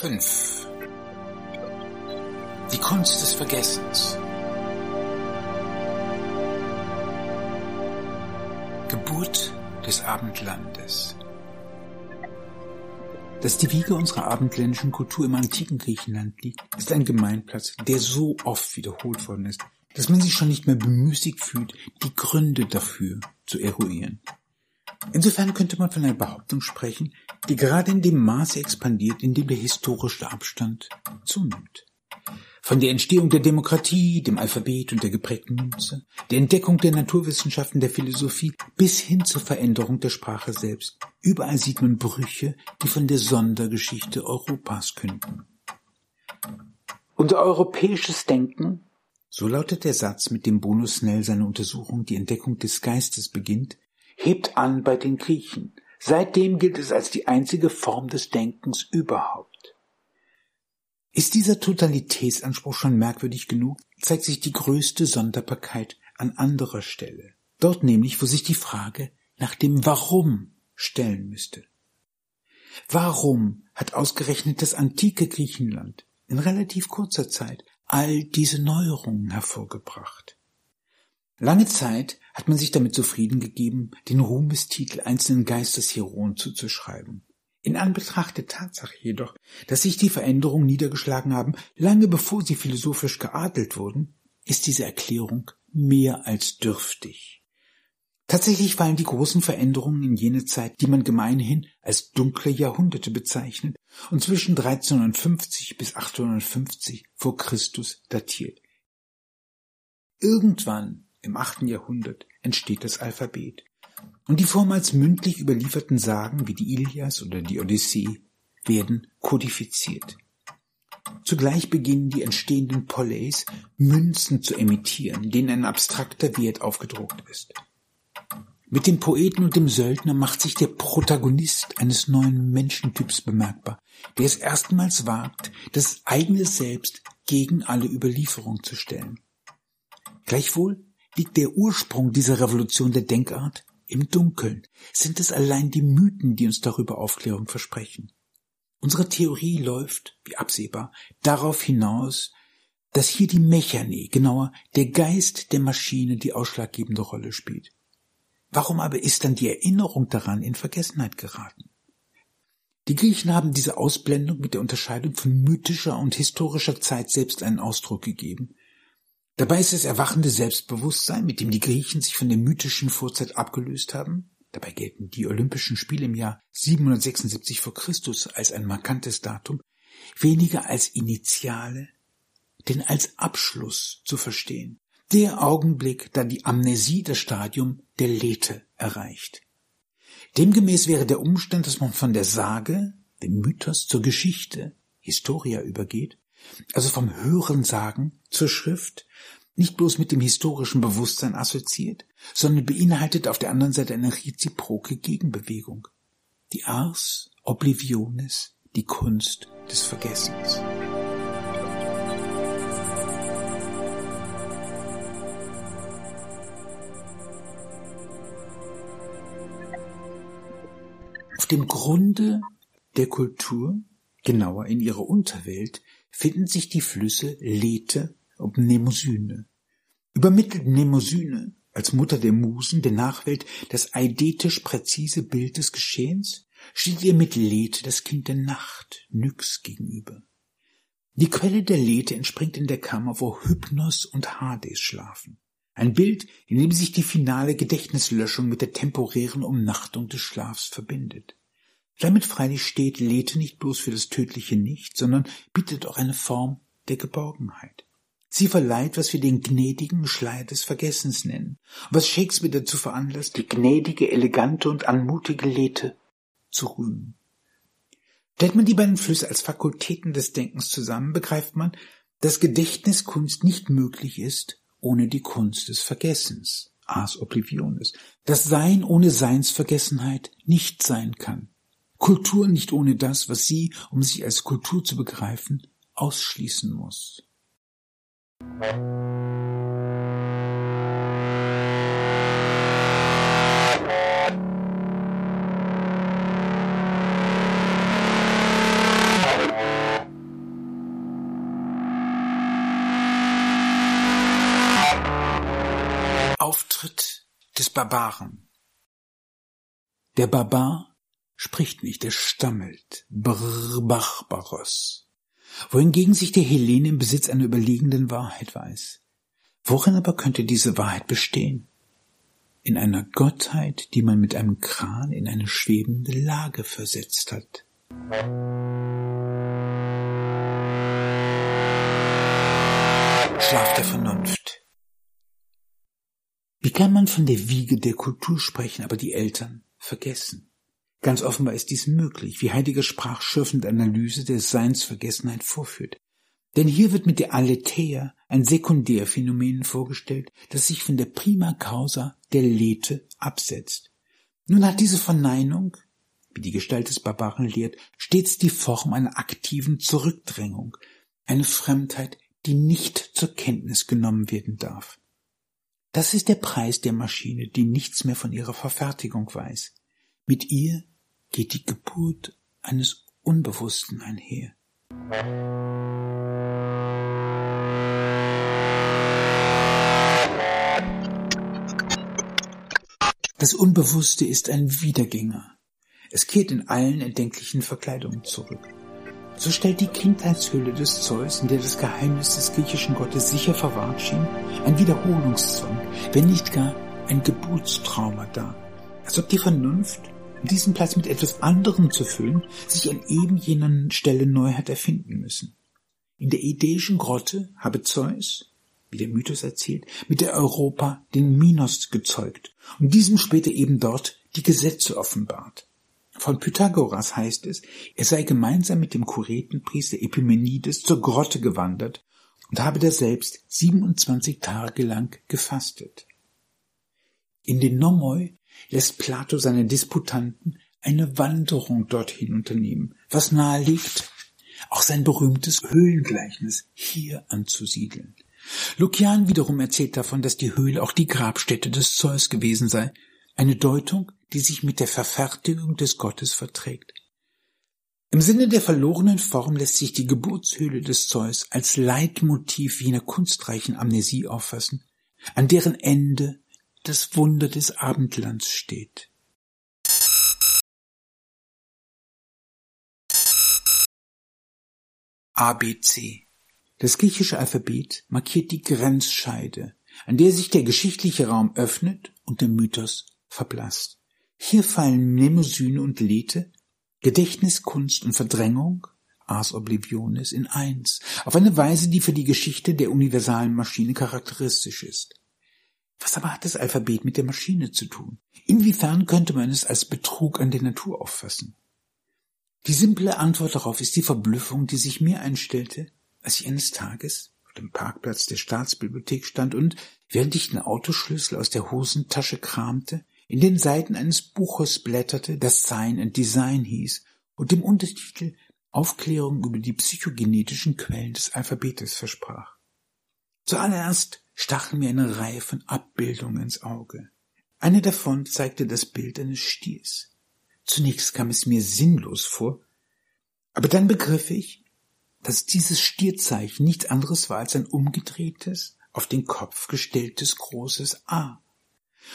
5 Die Kunst des Vergessens. Geburt des Abendlandes. Dass die Wiege unserer abendländischen Kultur im antiken Griechenland liegt, ist ein Gemeinplatz, der so oft wiederholt worden ist, dass man sich schon nicht mehr bemüßigt fühlt, die Gründe dafür zu eruieren. Insofern könnte man von einer Behauptung sprechen, die gerade in dem Maße expandiert, in dem der historische Abstand zunimmt. Von der Entstehung der Demokratie, dem Alphabet und der geprägten Münze, der Entdeckung der Naturwissenschaften, der Philosophie bis hin zur Veränderung der Sprache selbst. Überall sieht man Brüche, die von der Sondergeschichte Europas künden. Unser europäisches Denken, so lautet der Satz, mit dem Bruno Snell seine Untersuchung Die Entdeckung des Geistes beginnt, hebt an bei den Griechen. Seitdem gilt es als die einzige Form des Denkens überhaupt. Ist dieser Totalitätsanspruch schon merkwürdig genug, zeigt sich die größte Sonderbarkeit an anderer Stelle. Dort nämlich, wo sich die Frage nach dem Warum stellen müsste. Warum hat ausgerechnet das antike Griechenland in relativ kurzer Zeit all diese Neuerungen hervorgebracht? Lange Zeit hat man sich damit zufrieden gegeben, den Ruhmestitel einzelnen Geistesheroen zuzuschreiben. In Anbetracht der Tatsache jedoch, dass sich die Veränderungen niedergeschlagen haben, lange bevor sie philosophisch geadelt wurden, ist diese Erklärung mehr als dürftig. Tatsächlich fallen die großen Veränderungen in jene Zeit, die man gemeinhin als dunkle Jahrhunderte bezeichnet und zwischen 1350 bis 850 vor Christus datiert. Irgendwann im achten Jahrhundert entsteht das Alphabet. Und die vormals mündlich überlieferten Sagen wie die Ilias oder die Odyssee werden kodifiziert. Zugleich beginnen die entstehenden Polleys Münzen zu emittieren, denen ein abstrakter Wert aufgedruckt ist. Mit dem Poeten und dem Söldner macht sich der Protagonist eines neuen Menschentyps bemerkbar, der es erstmals wagt, das eigene Selbst gegen alle Überlieferung zu stellen. Gleichwohl Liegt der Ursprung dieser Revolution der Denkart im Dunkeln? Sind es allein die Mythen, die uns darüber Aufklärung versprechen? Unsere Theorie läuft, wie absehbar, darauf hinaus, dass hier die Mechanik, genauer der Geist der Maschine die ausschlaggebende Rolle spielt. Warum aber ist dann die Erinnerung daran in Vergessenheit geraten? Die Griechen haben diese Ausblendung mit der Unterscheidung von mythischer und historischer Zeit selbst einen Ausdruck gegeben, Dabei ist das erwachende Selbstbewusstsein, mit dem die Griechen sich von der mythischen Vorzeit abgelöst haben, dabei gelten die Olympischen Spiele im Jahr 776 vor Christus als ein markantes Datum, weniger als Initiale, denn als Abschluss zu verstehen. Der Augenblick, da die Amnesie das Stadium der Lethe erreicht. Demgemäß wäre der Umstand, dass man von der Sage, dem Mythos zur Geschichte, Historia übergeht, also vom Hörensagen zur Schrift, nicht bloß mit dem historischen Bewusstsein assoziiert, sondern beinhaltet auf der anderen Seite eine reziproke Gegenbewegung. Die Ars Oblivionis, die Kunst des Vergessens. Auf dem Grunde der Kultur, genauer in ihrer Unterwelt, finden sich die Flüsse Lethe und Mnemosyne. Übermittelt Mnemosyne als Mutter der Musen der Nachwelt das eidetisch präzise Bild des Geschehens, steht ihr mit Lethe das Kind der Nacht, Nyx, gegenüber. Die Quelle der Lethe entspringt in der Kammer, wo Hypnos und Hades schlafen. Ein Bild, in dem sich die finale Gedächtnislöschung mit der temporären Umnachtung des Schlafs verbindet. Damit freilich steht Lethe nicht bloß für das tödliche Nicht, sondern bietet auch eine Form der Geborgenheit. Sie verleiht, was wir den gnädigen Schleier des Vergessens nennen, was Shakespeare dazu veranlasst, die gnädige, elegante und anmutige Lethe zu rühmen. Stellt man die beiden Flüsse als Fakultäten des Denkens zusammen, begreift man, dass Gedächtniskunst nicht möglich ist ohne die Kunst des Vergessens, ars oblivionis, dass Sein ohne Seinsvergessenheit nicht sein kann. Kultur nicht ohne das, was sie, um sich als Kultur zu begreifen, ausschließen muss. Auftritt des Barbaren. Der Barbar spricht nicht, er stammelt. Brr Barbaros. Wohingegen sich der Hellene im Besitz einer überlegenden Wahrheit weiß. Worin aber könnte diese Wahrheit bestehen? In einer Gottheit, die man mit einem Kran in eine schwebende Lage versetzt hat. Schlaf der Vernunft. Wie kann man von der Wiege der Kultur sprechen, aber die Eltern vergessen? Ganz offenbar ist dies möglich, wie Heidegger sprachschürfende Analyse der Seinsvergessenheit vorführt. Denn hier wird mit der Aletheia ein Sekundärphänomen vorgestellt, das sich von der Prima Causa der Lethe absetzt. Nun hat diese Verneinung, wie die Gestalt des Barbaren lehrt, stets die Form einer aktiven Zurückdrängung, eine Fremdheit, die nicht zur Kenntnis genommen werden darf. Das ist der Preis der Maschine, die nichts mehr von ihrer Verfertigung weiß. Mit ihr geht die Geburt eines Unbewussten einher. Das Unbewusste ist ein Wiedergänger. Es kehrt in allen erdenklichen Verkleidungen zurück. So stellt die Kindheitshülle des Zeus, in der das Geheimnis des griechischen Gottes sicher verwahrt schien, ein Wiederholungszwang, wenn nicht gar ein Geburtstrauma dar. Als ob die Vernunft, diesen Platz mit etwas anderem zu füllen, sich an eben jener Stelle neu hat erfinden müssen. In der idäischen Grotte habe Zeus, wie der Mythos erzählt, mit der Europa den Minos gezeugt und diesem später eben dort die Gesetze offenbart. Von Pythagoras heißt es, er sei gemeinsam mit dem Kuretenpriester Epimenides zur Grotte gewandert und habe daselbst 27 Tage lang gefastet. In den Nomoi lässt Plato seine Disputanten eine Wanderung dorthin unternehmen, was nahe liegt, auch sein berühmtes Höhlengleichnis hier anzusiedeln. Lukian wiederum erzählt davon, dass die Höhle auch die Grabstätte des Zeus gewesen sei, eine Deutung, die sich mit der Verfertigung des Gottes verträgt. Im Sinne der verlorenen Form lässt sich die Geburtshöhle des Zeus als Leitmotiv jener kunstreichen Amnesie auffassen, an deren Ende das Wunder des Abendlands steht. ABC. Das griechische Alphabet markiert die Grenzscheide, an der sich der geschichtliche Raum öffnet und der Mythos verblasst. Hier fallen Mnemosyne und Lethe, Gedächtnis, Kunst und Verdrängung, Ars Oblivionis in eins, auf eine Weise, die für die Geschichte der universalen Maschine charakteristisch ist. Was aber hat das Alphabet mit der Maschine zu tun? Inwiefern könnte man es als Betrug an der Natur auffassen? Die simple Antwort darauf ist die Verblüffung, die sich mir einstellte, als ich eines Tages auf dem Parkplatz der Staatsbibliothek stand und, während ich den Autoschlüssel aus der Hosentasche kramte, in den Seiten eines Buches blätterte, das Sign and Design hieß und dem Untertitel Aufklärung über die psychogenetischen Quellen des Alphabetes versprach. Zuallererst stachen mir eine Reihe von Abbildungen ins Auge. Eine davon zeigte das Bild eines Stiers. Zunächst kam es mir sinnlos vor, aber dann begriff ich, dass dieses Stierzeichen nichts anderes war als ein umgedrehtes, auf den Kopf gestelltes großes A.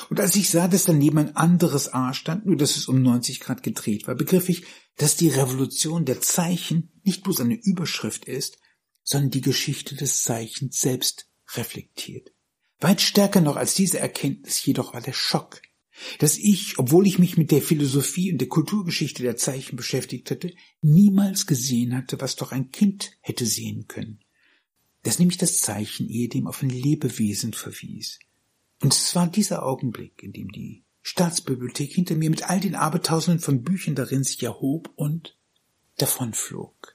Und als ich sah, dass daneben ein anderes A stand, nur dass es um 90 Grad gedreht war, begriff ich, dass die Revolution der Zeichen nicht bloß eine Überschrift ist, sondern die Geschichte des Zeichens selbst reflektiert. Weit stärker noch als diese Erkenntnis jedoch war der Schock, dass ich, obwohl ich mich mit der Philosophie und der Kulturgeschichte der Zeichen beschäftigt hatte, niemals gesehen hatte, was doch ein Kind hätte sehen können. Dass nämlich das Zeichen ehedem auf ein Lebewesen verwies, und es war dieser Augenblick, in dem die Staatsbibliothek hinter mir mit all den Abertausenden von Büchern darin sich erhob und davonflog.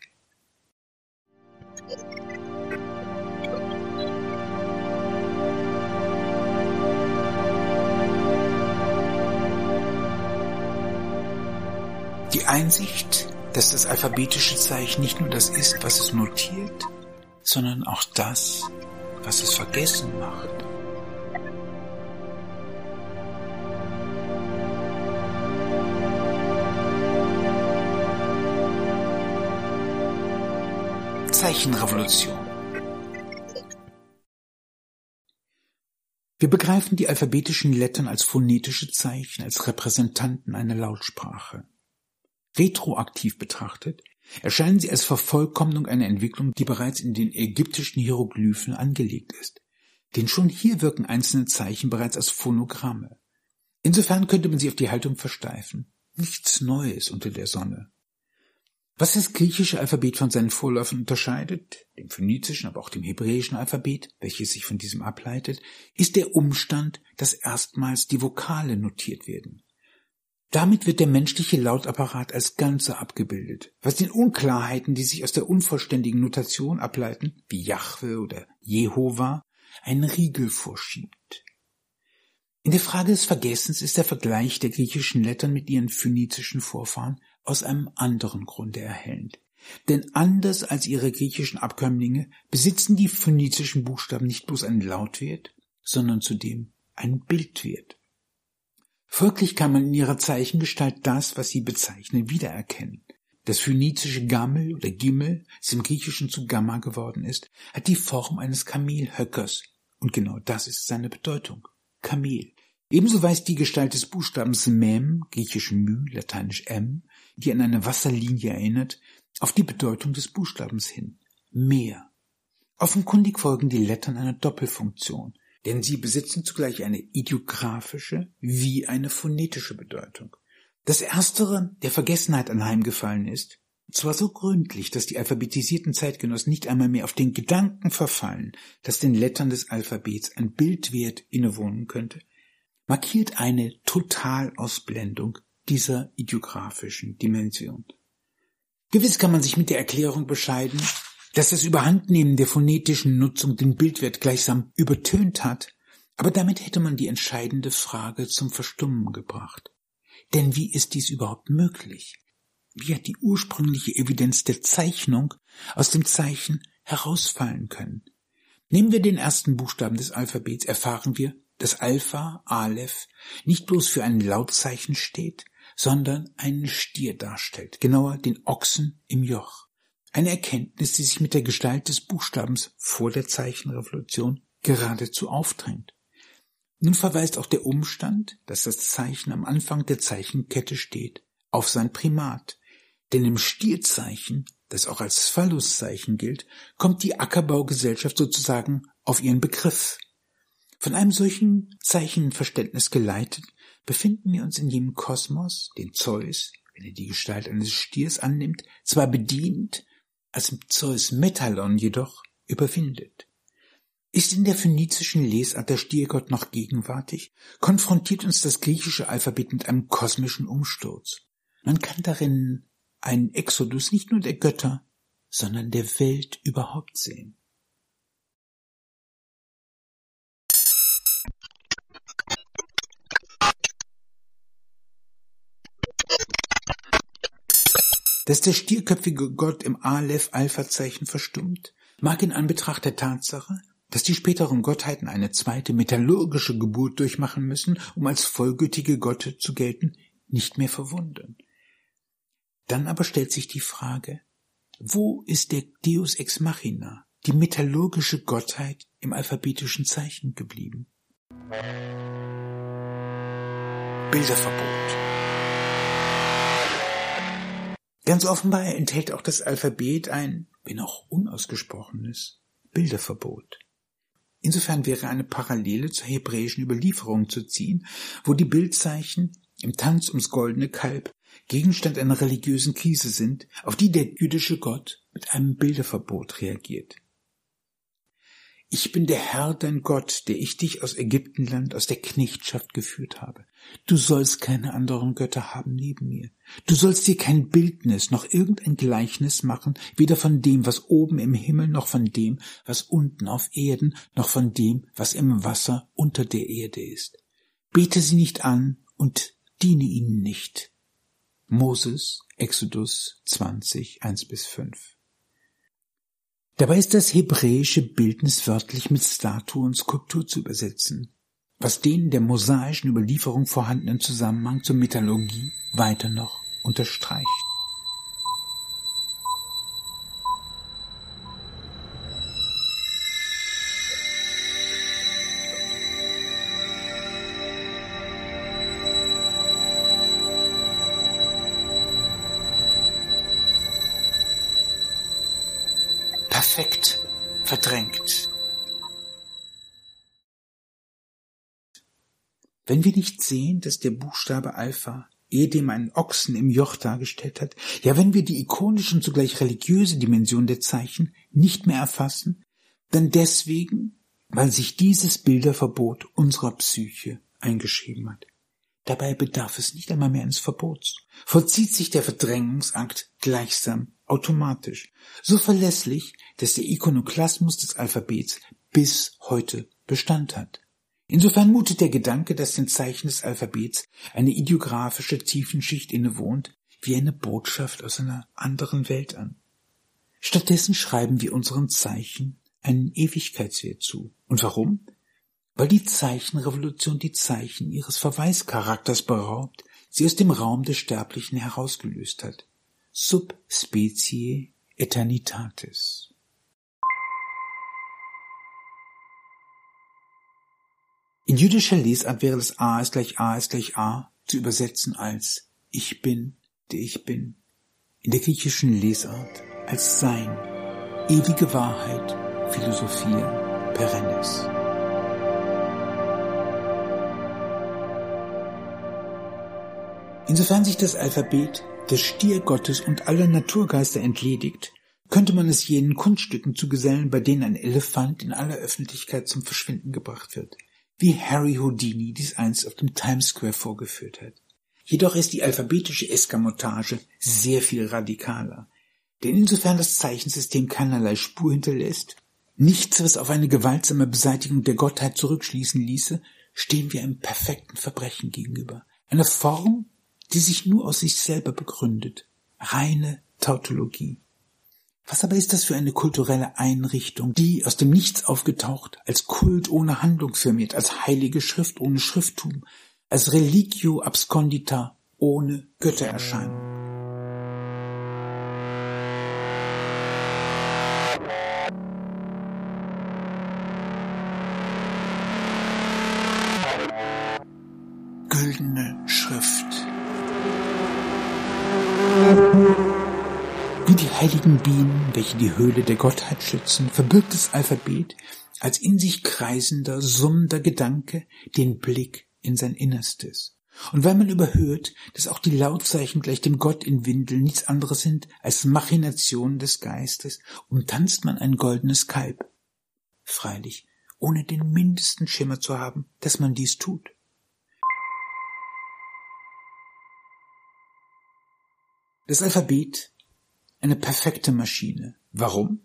Die Einsicht, dass das alphabetische Zeichen nicht nur das ist, was es notiert, sondern auch das, was es vergessen macht. Zeichenrevolution. Wir begreifen die alphabetischen Lettern als phonetische Zeichen, als Repräsentanten einer Lautsprache. Retroaktiv betrachtet erscheinen sie als Vervollkommnung einer Entwicklung, die bereits in den ägyptischen Hieroglyphen angelegt ist. Denn schon hier wirken einzelne Zeichen bereits als Phonogramme. Insofern könnte man sie auf die Haltung versteifen. Nichts Neues unter der Sonne. Was das griechische Alphabet von seinen Vorläufern unterscheidet, dem phönizischen, aber auch dem hebräischen Alphabet, welches sich von diesem ableitet, ist der Umstand, dass erstmals die Vokale notiert werden. Damit wird der menschliche Lautapparat als Ganze abgebildet, was den Unklarheiten, die sich aus der unvollständigen Notation ableiten, wie Jahwe oder Jehova, einen Riegel vorschiebt. In der Frage des Vergessens ist der Vergleich der griechischen Lettern mit ihren phönizischen Vorfahren aus einem anderen Grunde erhellend. Denn anders als ihre griechischen Abkömmlinge besitzen die phönizischen Buchstaben nicht bloß einen Lautwert, sondern zudem einen Bildwert. Folglich kann man in ihrer Zeichengestalt das, was sie bezeichnen, wiedererkennen. Das phönizische Gammel oder Gimmel, das im Griechischen zu Gamma geworden ist, hat die Form eines Kamelhöckers. Und genau das ist seine Bedeutung. Kamel. Ebenso weist die Gestalt des Buchstabens Mem, griechisch Mü, lateinisch M, die an eine Wasserlinie erinnert, auf die Bedeutung des Buchstabens hin. Meer. Offenkundig folgen die Lettern einer Doppelfunktion, denn sie besitzen zugleich eine ideografische wie eine phonetische Bedeutung. Das erstere der Vergessenheit anheimgefallen ist, zwar so gründlich, dass die alphabetisierten Zeitgenossen nicht einmal mehr auf den Gedanken verfallen, dass den Lettern des Alphabets ein Bildwert innewohnen könnte, markiert eine Totalausblendung dieser ideografischen Dimension. Gewiss kann man sich mit der Erklärung bescheiden, dass das Überhandnehmen der phonetischen Nutzung den Bildwert gleichsam übertönt hat, aber damit hätte man die entscheidende Frage zum Verstummen gebracht. Denn wie ist dies überhaupt möglich? Wie hat die ursprüngliche Evidenz der Zeichnung aus dem Zeichen herausfallen können? Nehmen wir den ersten Buchstaben des Alphabets, erfahren wir, dass Alpha, Aleph, nicht bloß für ein Lautzeichen steht, sondern einen Stier darstellt, genauer den Ochsen im Joch. Eine Erkenntnis, die sich mit der Gestalt des Buchstabens vor der Zeichenrevolution geradezu aufdrängt. Nun verweist auch der Umstand, dass das Zeichen am Anfang der Zeichenkette steht, auf sein Primat. Denn im Stierzeichen, das auch als Phalluszeichen gilt, kommt die Ackerbaugesellschaft sozusagen auf ihren Begriff. Von einem solchen Zeichenverständnis geleitet, befinden wir uns in jenem Kosmos, den Zeus, wenn er die Gestalt eines Stiers annimmt, zwar bedient, als Zeus Metallon jedoch überwindet. Ist in der phönizischen Lesart der Stiergott noch gegenwärtig, konfrontiert uns das griechische Alphabet mit einem kosmischen Umsturz. Man kann darin einen Exodus nicht nur der Götter, sondern der Welt überhaupt sehen. Dass der stierköpfige Gott im Aleph-Alpha-Zeichen verstummt, mag in Anbetracht der Tatsache, dass die späteren Gottheiten eine zweite metallurgische Geburt durchmachen müssen, um als vollgültige Gotte zu gelten, nicht mehr verwundern. Dann aber stellt sich die Frage, wo ist der Deus ex machina, die metallurgische Gottheit im alphabetischen Zeichen geblieben? Bilderverbot. Ganz offenbar enthält auch das Alphabet ein, wenn auch unausgesprochenes, Bilderverbot. Insofern wäre eine Parallele zur hebräischen Überlieferung zu ziehen, wo die Bildzeichen im Tanz ums goldene Kalb Gegenstand einer religiösen Krise sind, auf die der jüdische Gott mit einem Bilderverbot reagiert. Ich bin der Herr, dein Gott, der ich dich aus Ägyptenland, aus der Knechtschaft geführt habe. Du sollst keine anderen Götter haben neben mir. Du sollst dir kein Bildnis noch irgendein Gleichnis machen, weder von dem, was oben im Himmel, noch von dem, was unten auf Erden, noch von dem, was im Wasser unter der Erde ist. Bete sie nicht an und diene ihnen nicht. Moses, Exodus 20, 1 bis 5. Dabei ist das hebräische Bildnis wörtlich mit Statue und Skulptur zu übersetzen, was den der mosaischen Überlieferung vorhandenen Zusammenhang zur Metallurgie weiter noch unterstreicht. Wenn wir nicht sehen, dass der Buchstabe Alpha ehedem einen Ochsen im Joch dargestellt hat, ja wenn wir die ikonische und zugleich religiöse Dimension der Zeichen nicht mehr erfassen, dann deswegen, weil sich dieses Bilderverbot unserer Psyche eingeschrieben hat. Dabei bedarf es nicht einmal mehr eines Verbots. Vollzieht sich der Verdrängungsakt gleichsam automatisch, so verlässlich, dass der Ikonoklasmus des Alphabets bis heute Bestand hat. Insofern mutet der Gedanke, dass den Zeichen des Alphabets eine ideografische Tiefenschicht innewohnt, wie eine Botschaft aus einer anderen Welt an. Stattdessen schreiben wir unseren Zeichen einen Ewigkeitswert zu. Und warum? Weil die Zeichenrevolution die Zeichen ihres Verweischarakters beraubt, sie aus dem Raum des Sterblichen herausgelöst hat. Subspecie Eternitatis. In jüdischer Lesart wäre das A ist gleich A ist gleich A zu übersetzen als Ich bin, der ich bin. In der griechischen Lesart als Sein, ewige Wahrheit, Philosophia, Perennis. Insofern sich das Alphabet des Stier Gottes und aller Naturgeister entledigt, könnte man es jenen Kunststücken zugesellen, bei denen ein Elefant in aller Öffentlichkeit zum Verschwinden gebracht wird wie Harry Houdini dies einst auf dem Times Square vorgeführt hat. Jedoch ist die alphabetische Eskamotage sehr viel radikaler. Denn insofern das Zeichensystem keinerlei Spur hinterlässt, nichts, was auf eine gewaltsame Beseitigung der Gottheit zurückschließen ließe, stehen wir einem perfekten Verbrechen gegenüber. Eine Form, die sich nur aus sich selber begründet. Reine Tautologie. Was aber ist das für eine kulturelle Einrichtung, die aus dem Nichts aufgetaucht, als Kult ohne Handlung firmiert, als heilige Schrift ohne Schrifttum, als Religio abscondita ohne Göttererscheinung? Güldene Schrift. Wie die heiligen Bienen, welche die Höhle der Gottheit schützen, verbirgt das Alphabet als in sich kreisender, summender Gedanke den Blick in sein Innerstes. Und weil man überhört, dass auch die Lautzeichen gleich dem Gott in Windeln nichts anderes sind als Machinationen des Geistes, umtanzt man ein goldenes Kalb. Freilich, ohne den mindesten Schimmer zu haben, dass man dies tut. Das Alphabet eine perfekte Maschine. Warum?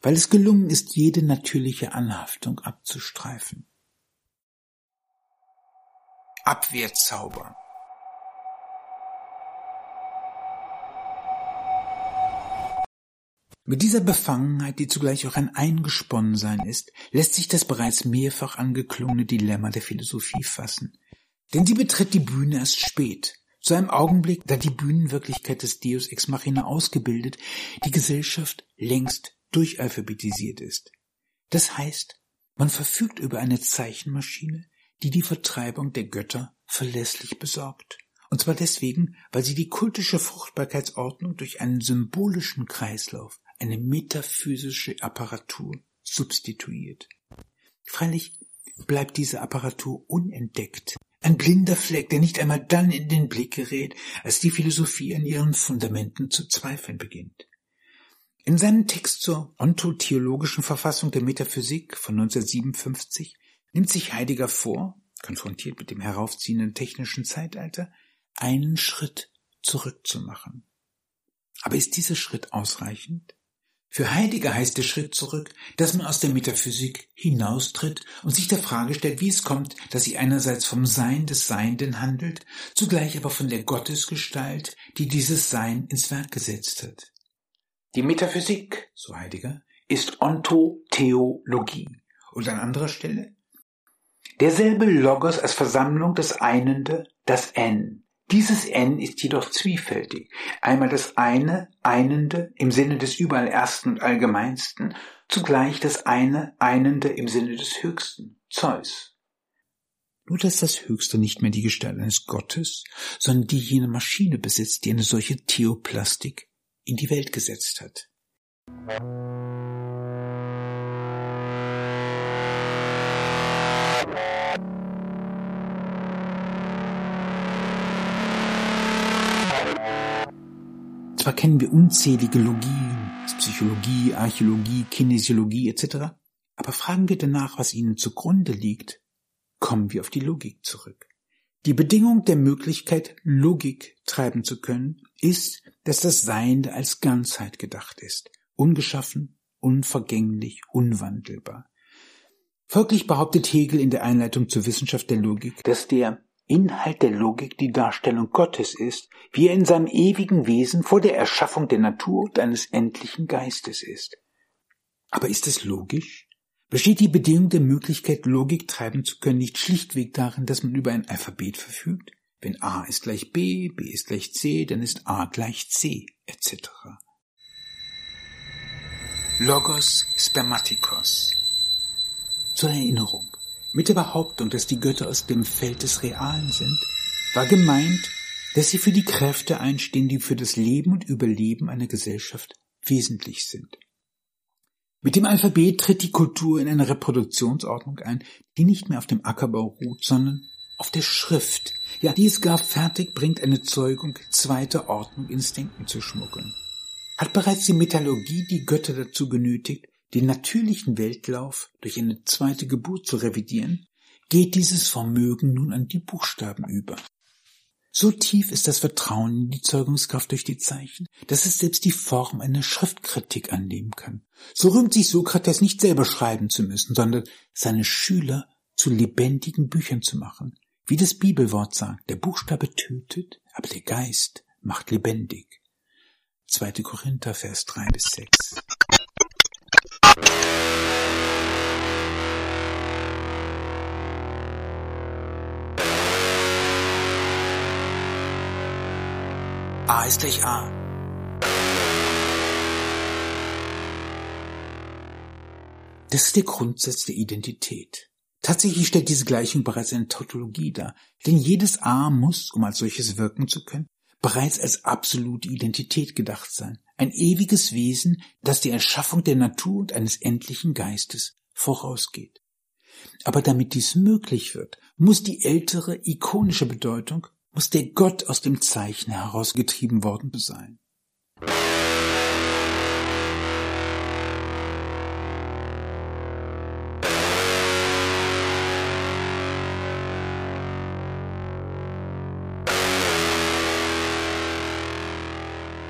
Weil es gelungen ist, jede natürliche Anhaftung abzustreifen. Abwehrzauber. Mit dieser Befangenheit, die zugleich auch ein Eingesponnensein ist, lässt sich das bereits mehrfach angeklungene Dilemma der Philosophie fassen. Denn sie betritt die Bühne erst spät, zu einem Augenblick, da die Bühnenwirklichkeit des Deus Ex Machina ausgebildet, die Gesellschaft längst durchalphabetisiert ist. Das heißt, man verfügt über eine Zeichenmaschine, die die Vertreibung der Götter verlässlich besorgt. Und zwar deswegen, weil sie die kultische Fruchtbarkeitsordnung durch einen symbolischen Kreislauf, eine metaphysische Apparatur substituiert. Freilich bleibt diese Apparatur unentdeckt, ein blinder Fleck, der nicht einmal dann in den Blick gerät, als die Philosophie an ihren Fundamenten zu zweifeln beginnt. In seinem Text zur ontotheologischen Verfassung der Metaphysik von 1957 nimmt sich Heidegger vor, konfrontiert mit dem heraufziehenden technischen Zeitalter, einen Schritt zurückzumachen. Aber ist dieser Schritt ausreichend? Für Heidegger heißt der Schritt zurück, dass man aus der Metaphysik hinaustritt und sich der Frage stellt, wie es kommt, dass sie einerseits vom Sein des Seienden handelt, zugleich aber von der Gottesgestalt, die dieses Sein ins Werk gesetzt hat. Die Metaphysik, so Heidegger, ist Ontotheologie. Und an anderer Stelle derselbe Logos als Versammlung des Einende, das N, dieses N ist jedoch zwiefältig. Einmal das eine, Einende im Sinne des überall Ersten und Allgemeinsten, zugleich das eine, Einende im Sinne des Höchsten, Zeus. Nur dass das Höchste nicht mehr die Gestalt eines Gottes, sondern die jene Maschine besitzt, die eine solche Theoplastik in die Welt gesetzt hat. Zwar kennen wir unzählige Logien, Psychologie, Archäologie, Kinesiologie etc., aber fragen wir danach, was ihnen zugrunde liegt, kommen wir auf die Logik zurück. Die Bedingung der Möglichkeit, Logik treiben zu können, ist, dass das Seiende als Ganzheit gedacht ist, ungeschaffen, unvergänglich, unwandelbar. Folglich behauptet Hegel in der Einleitung zur Wissenschaft der Logik, dass der Inhalt der Logik die Darstellung Gottes ist, wie er in seinem ewigen Wesen vor der Erschaffung der Natur und eines endlichen Geistes ist. Aber ist es logisch? Besteht die Bedingung der Möglichkeit, Logik treiben zu können, nicht schlichtweg darin, dass man über ein Alphabet verfügt? Wenn A ist gleich B, B ist gleich C, dann ist A gleich C, etc. Logos Spermatikos. Zur Erinnerung. Mit der Behauptung, dass die Götter aus dem Feld des Realen sind, war gemeint, dass sie für die Kräfte einstehen, die für das Leben und Überleben einer Gesellschaft wesentlich sind. Mit dem Alphabet tritt die Kultur in eine Reproduktionsordnung ein, die nicht mehr auf dem Ackerbau ruht, sondern auf der Schrift, ja, die es gar fertig bringt, eine Zeugung zweiter Ordnung ins Denken zu schmuggeln. Hat bereits die Metallurgie die Götter dazu genötigt, den natürlichen Weltlauf durch eine zweite Geburt zu revidieren, geht dieses Vermögen nun an die Buchstaben über. So tief ist das Vertrauen in die Zeugungskraft durch die Zeichen, dass es selbst die Form einer Schriftkritik annehmen kann. So rühmt sich Sokrates nicht selber schreiben zu müssen, sondern seine Schüler zu lebendigen Büchern zu machen. Wie das Bibelwort sagt, der Buchstabe tötet, aber der Geist macht lebendig. 2. Korinther, Vers 3 bis 6. A ist gleich A. Das ist der Grundsatz der Identität. Tatsächlich stellt diese Gleichung bereits eine Tautologie dar, denn jedes A muss, um als solches wirken zu können, bereits als absolute Identität gedacht sein, ein ewiges Wesen, das die Erschaffung der Natur und eines endlichen Geistes vorausgeht. Aber damit dies möglich wird, muss die ältere ikonische Bedeutung muss der Gott aus dem Zeichen herausgetrieben worden sein.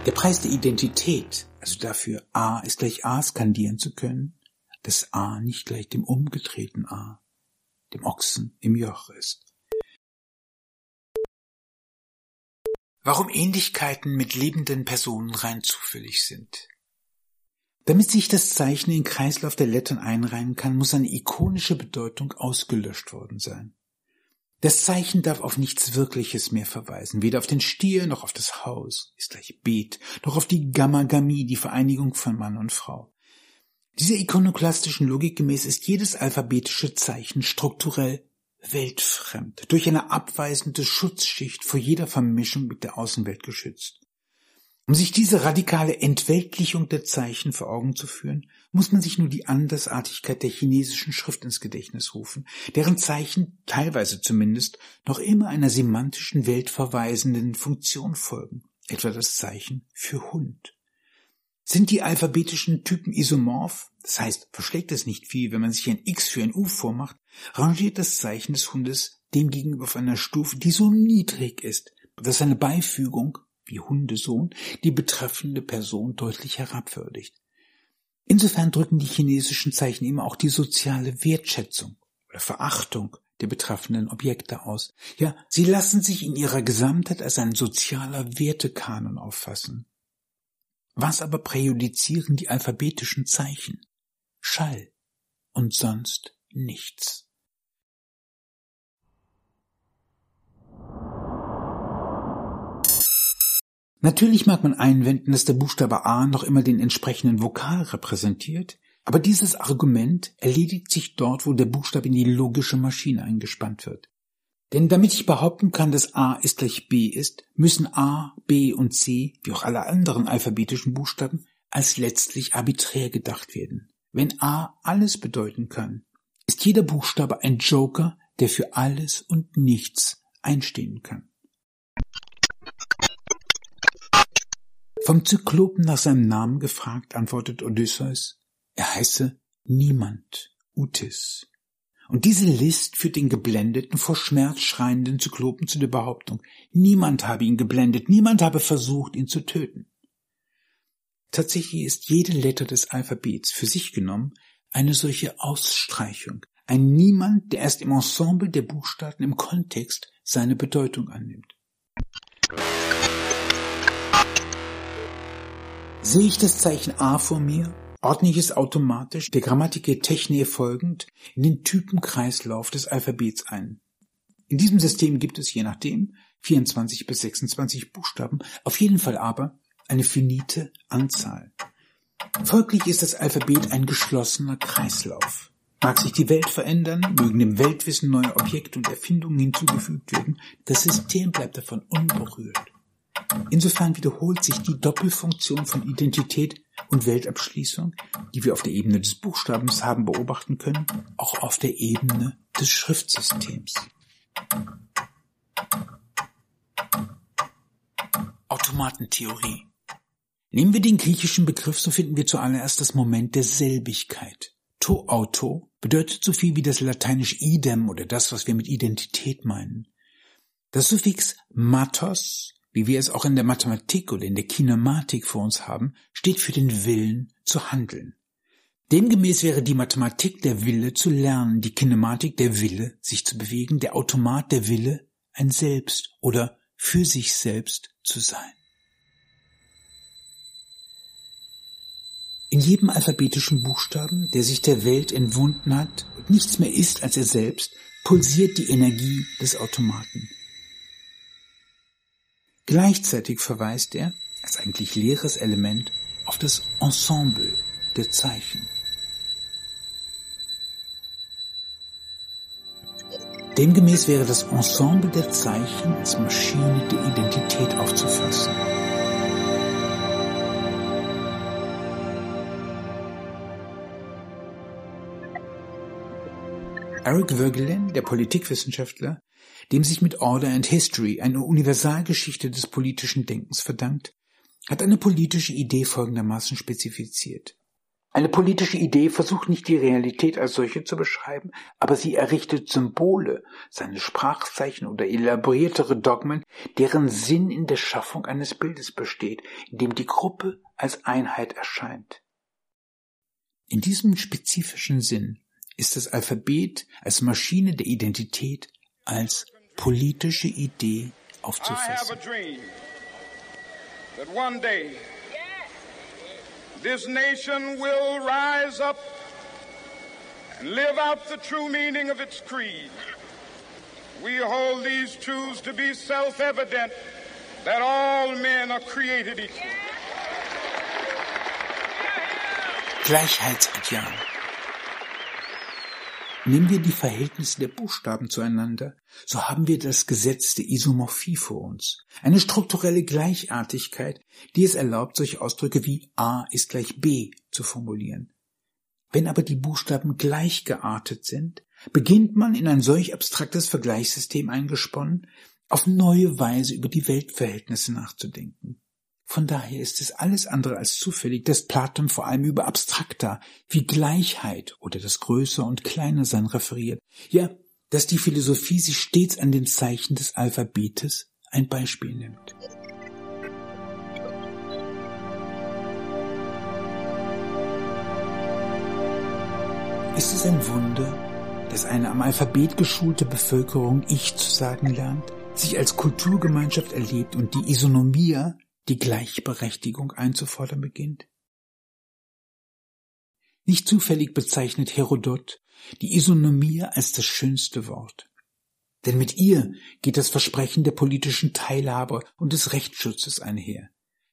Der Preis der Identität, also dafür A ist gleich A skandieren zu können, dass A nicht gleich dem umgedrehten A, dem Ochsen im Joch ist. warum Ähnlichkeiten mit lebenden Personen rein zufällig sind. Damit sich das Zeichen in den Kreislauf der Lettern einreihen kann, muss eine ikonische Bedeutung ausgelöscht worden sein. Das Zeichen darf auf nichts Wirkliches mehr verweisen, weder auf den Stier noch auf das Haus, ist gleich Bet, noch auf die Gammagamie, die Vereinigung von Mann und Frau. Dieser ikonoklastischen Logik gemäß ist jedes alphabetische Zeichen strukturell weltfremd, durch eine abweisende Schutzschicht vor jeder Vermischung mit der Außenwelt geschützt. Um sich diese radikale Entweltlichung der Zeichen vor Augen zu führen, muss man sich nur die Andersartigkeit der chinesischen Schrift ins Gedächtnis rufen, deren Zeichen, teilweise zumindest, noch immer einer semantischen weltverweisenden Funktion folgen, etwa das Zeichen für Hund. Sind die alphabetischen Typen isomorph, das heißt, verschlägt es nicht viel, wenn man sich ein X für ein U vormacht, rangiert das Zeichen des Hundes demgegenüber auf einer Stufe, die so niedrig ist, dass seine Beifügung, wie Hundesohn, die betreffende Person deutlich herabwürdigt. Insofern drücken die chinesischen Zeichen immer auch die soziale Wertschätzung oder Verachtung der betreffenden Objekte aus. Ja, sie lassen sich in ihrer Gesamtheit als ein sozialer Wertekanon auffassen. Was aber präjudizieren die alphabetischen Zeichen? Schall und sonst nichts. Natürlich mag man einwenden, dass der Buchstabe A noch immer den entsprechenden Vokal repräsentiert, aber dieses Argument erledigt sich dort, wo der Buchstabe in die logische Maschine eingespannt wird. Denn damit ich behaupten kann, dass A ist gleich B ist, müssen A, B und C, wie auch alle anderen alphabetischen Buchstaben, als letztlich arbiträr gedacht werden. Wenn A alles bedeuten kann, ist jeder Buchstabe ein Joker, der für alles und nichts einstehen kann. Vom Zyklopen nach seinem Namen gefragt, antwortet Odysseus, er heiße niemand, Utis. Und diese List führt den geblendeten, vor Schmerz schreienden Zyklopen zu der Behauptung, niemand habe ihn geblendet, niemand habe versucht, ihn zu töten. Tatsächlich ist jede Letter des Alphabets für sich genommen eine solche Ausstreichung, ein Niemand, der erst im Ensemble der Buchstaben im Kontext seine Bedeutung annimmt. Sehe ich das Zeichen A vor mir, ordne ich es automatisch, der Grammatik Techne folgend, in den Typenkreislauf des Alphabets ein. In diesem System gibt es je nachdem 24 bis 26 Buchstaben, auf jeden Fall aber eine finite Anzahl. Folglich ist das Alphabet ein geschlossener Kreislauf. Mag sich die Welt verändern, mögen dem Weltwissen neue Objekte und Erfindungen hinzugefügt werden, das System bleibt davon unberührt. Insofern wiederholt sich die Doppelfunktion von Identität und Weltabschließung, die wir auf der Ebene des Buchstabens haben beobachten können, auch auf der Ebene des Schriftsystems. Automatentheorie Nehmen wir den griechischen Begriff, so finden wir zuallererst das Moment der Selbigkeit. To auto bedeutet so viel wie das lateinische idem oder das, was wir mit Identität meinen. Das Suffix matos, wie wir es auch in der Mathematik oder in der Kinematik vor uns haben, steht für den Willen zu handeln. Demgemäß wäre die Mathematik der Wille zu lernen, die Kinematik der Wille, sich zu bewegen, der Automat der Wille, ein Selbst oder für sich selbst zu sein. In jedem alphabetischen Buchstaben, der sich der Welt entwunden hat und nichts mehr ist als er selbst, pulsiert die Energie des Automaten. Gleichzeitig verweist er, als eigentlich leeres Element, auf das Ensemble der Zeichen. Demgemäß wäre das Ensemble der Zeichen als Maschine der Identität aufzufassen. Eric Voegelin, der Politikwissenschaftler, dem sich mit Order and History eine Universalgeschichte des politischen Denkens verdankt, hat eine politische Idee folgendermaßen spezifiziert. Eine politische Idee versucht nicht die Realität als solche zu beschreiben, aber sie errichtet Symbole, seine Sprachzeichen oder elaboriertere Dogmen, deren Sinn in der Schaffung eines Bildes besteht, in dem die Gruppe als Einheit erscheint. In diesem spezifischen Sinn ist das Alphabet als Maschine der Identität als politische Idee aufzufassen. This nation will rise up and live out the true meaning of its creed. We hold these truths to be self evident that all men are created equal. Gleichheitsideal. Nehmen wir die Verhältnisse der Buchstaben zueinander, so haben wir das Gesetz der Isomorphie vor uns. Eine strukturelle Gleichartigkeit, die es erlaubt, solche Ausdrücke wie A ist gleich B zu formulieren. Wenn aber die Buchstaben gleichgeartet sind, beginnt man in ein solch abstraktes Vergleichssystem eingesponnen, auf neue Weise über die Weltverhältnisse nachzudenken. Von daher ist es alles andere als zufällig, dass Platon vor allem über Abstrakta wie Gleichheit oder das Größer und Kleiner sein referiert. Ja, dass die Philosophie sich stets an den Zeichen des Alphabetes ein Beispiel nimmt. Ist es ein Wunder, dass eine am Alphabet geschulte Bevölkerung Ich zu sagen lernt, sich als Kulturgemeinschaft erlebt und die Isonomia die Gleichberechtigung einzufordern beginnt? Nicht zufällig bezeichnet Herodot die Isonomie als das schönste Wort. Denn mit ihr geht das Versprechen der politischen Teilhabe und des Rechtsschutzes einher.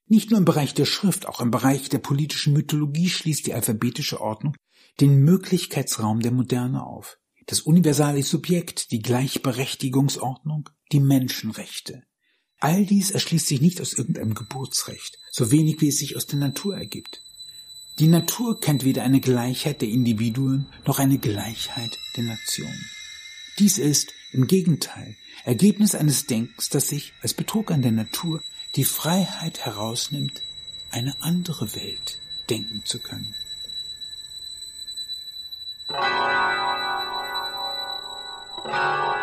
Nicht nur im Bereich der Schrift, auch im Bereich der politischen Mythologie schließt die alphabetische Ordnung den Möglichkeitsraum der Moderne auf. Das universale Subjekt, die Gleichberechtigungsordnung, die Menschenrechte. All dies erschließt sich nicht aus irgendeinem Geburtsrecht, so wenig wie es sich aus der Natur ergibt. Die Natur kennt weder eine Gleichheit der Individuen noch eine Gleichheit der Nationen. Dies ist, im Gegenteil, Ergebnis eines Denkens, das sich, als Betrug an der Natur, die Freiheit herausnimmt, eine andere Welt denken zu können. You.